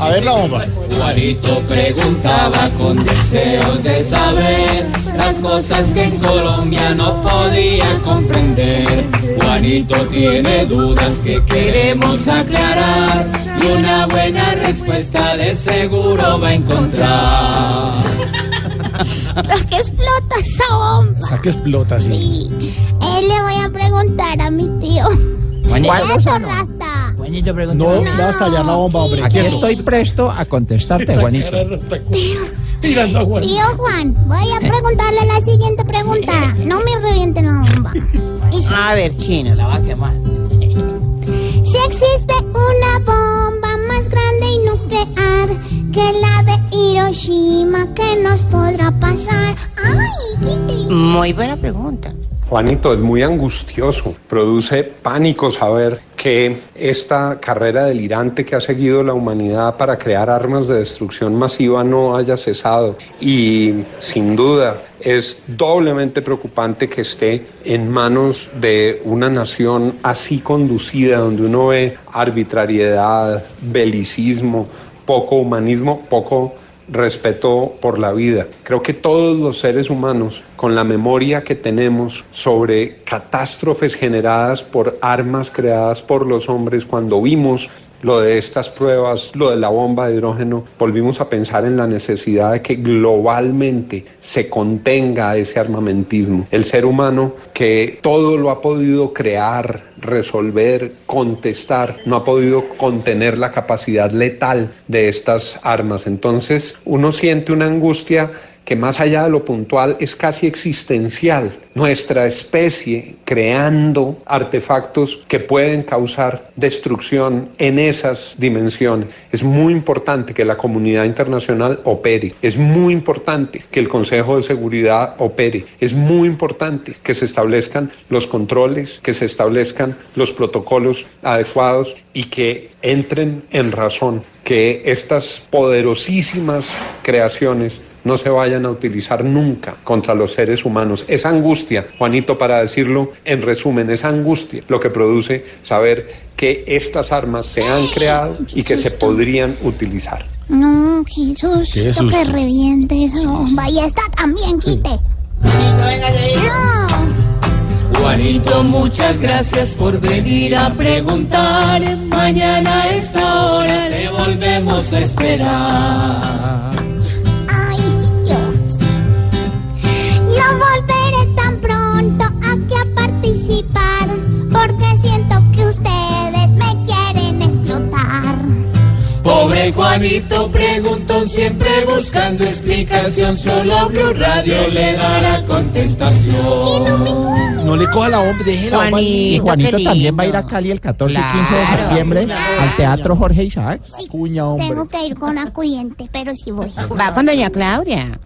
A ver la bomba. Juanito preguntaba con deseos de saber las cosas que en Colombia no podía comprender. Juanito tiene dudas que queremos aclarar y una buena respuesta de seguro va a encontrar. que explota esa bomba. O sea que explota, sí. Sí. Eh, le voy a preguntar a mi tío. Juanito, Quieto, Rasta. Juanito pregunta. No, va a estallar la bomba, hombre. Aquí quieto. estoy presto a contestarte, Esa Juanito. no Mirando a Juan. Tío Juan, voy a preguntarle la siguiente pregunta. No me revienten la bomba. Y si, A ver, chino, la va a quemar. si existe una bomba más grande y nuclear que la de Hiroshima, ¿qué nos podrá pasar? ¡Ay, qué triste! Muy buena pregunta. Juanito, es muy angustioso, produce pánico saber que esta carrera delirante que ha seguido la humanidad para crear armas de destrucción masiva no haya cesado. Y sin duda es doblemente preocupante que esté en manos de una nación así conducida donde uno ve arbitrariedad, belicismo, poco humanismo, poco respeto por la vida. Creo que todos los seres humanos, con la memoria que tenemos sobre catástrofes generadas por armas creadas por los hombres, cuando vimos lo de estas pruebas, lo de la bomba de hidrógeno, volvimos a pensar en la necesidad de que globalmente se contenga ese armamentismo. El ser humano que todo lo ha podido crear, resolver, contestar, no ha podido contener la capacidad letal de estas armas. Entonces uno siente una angustia que más allá de lo puntual es casi existencial. Nuestra especie creando artefactos que pueden causar destrucción en esas dimensiones. Es muy importante que la comunidad internacional opere. Es muy importante que el Consejo de Seguridad opere. Es muy importante que se establezcan los controles, que se establezcan los protocolos adecuados y que entren en razón que estas poderosísimas creaciones no se vayan a utilizar nunca contra los seres humanos. Esa angustia, Juanito, para decirlo en resumen, esa angustia lo que produce saber que estas armas se han creado y que se podrían utilizar. No, Jesús, que reviente esa bomba. Y esta también, quite. Juanito, muchas gracias por venir a preguntar. Mañana a esta hora le volvemos a esperar. Ay, Dios. No volveré tan pronto aquí a participar. Porque siento que ustedes me quieren explotar. Pobre Juanito preguntó siempre buscando explicación. Solo Blue Radio le dará contestación. No le coja la bomba, déjela. Juan. Y Juanito, también va a ir a Cali el 14 y 15 de Claro, septiembre claro. al Teatro Jorge Isaac. Sí, Cuña, hombre. tengo que ir con acudiente, pero sí voy. Va con doña Claudia.